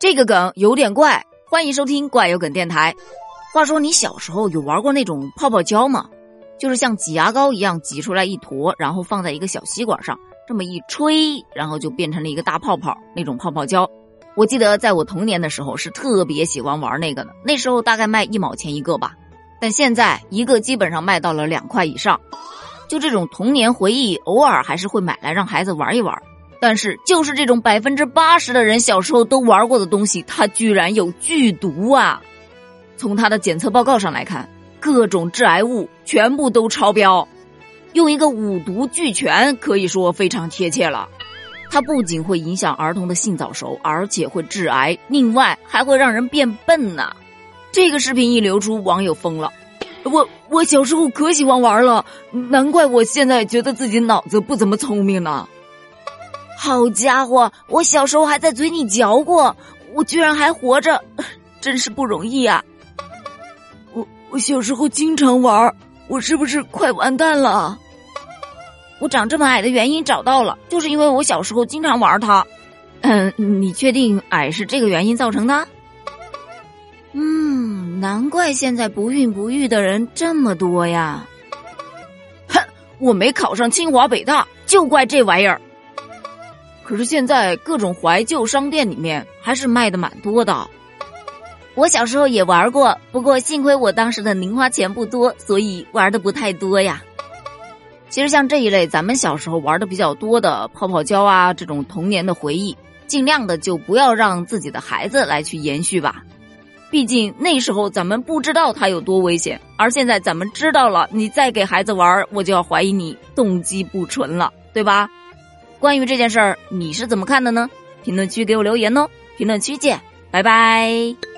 这个梗有点怪，欢迎收听怪有梗电台。话说你小时候有玩过那种泡泡胶吗？就是像挤牙膏一样挤出来一坨，然后放在一个小吸管上，这么一吹，然后就变成了一个大泡泡。那种泡泡胶，我记得在我童年的时候是特别喜欢玩那个的。那时候大概卖一毛钱一个吧，但现在一个基本上卖到了两块以上。就这种童年回忆，偶尔还是会买来让孩子玩一玩。但是就是这种百分之八十的人小时候都玩过的东西，它居然有剧毒啊！从它的检测报告上来看，各种致癌物全部都超标。用一个五毒俱全可以说非常贴切了。它不仅会影响儿童的性早熟，而且会致癌，另外还会让人变笨呢。这个视频一流出，网友疯了。我我小时候可喜欢玩了，难怪我现在觉得自己脑子不怎么聪明呢。好家伙，我小时候还在嘴里嚼过，我居然还活着，真是不容易啊！我我小时候经常玩，我是不是快完蛋了？我长这么矮的原因找到了，就是因为我小时候经常玩它。嗯，你确定矮是这个原因造成的？嗯，难怪现在不孕不育的人这么多呀！哼，我没考上清华北大，就怪这玩意儿。可是现在各种怀旧商店里面还是卖的蛮多的。我小时候也玩过，不过幸亏我当时的零花钱不多，所以玩的不太多呀。其实像这一类咱们小时候玩的比较多的泡泡胶啊，这种童年的回忆，尽量的就不要让自己的孩子来去延续吧。毕竟那时候咱们不知道它有多危险，而现在咱们知道了，你再给孩子玩，我就要怀疑你动机不纯了，对吧？关于这件事儿，你是怎么看的呢？评论区给我留言哦！评论区见，拜拜。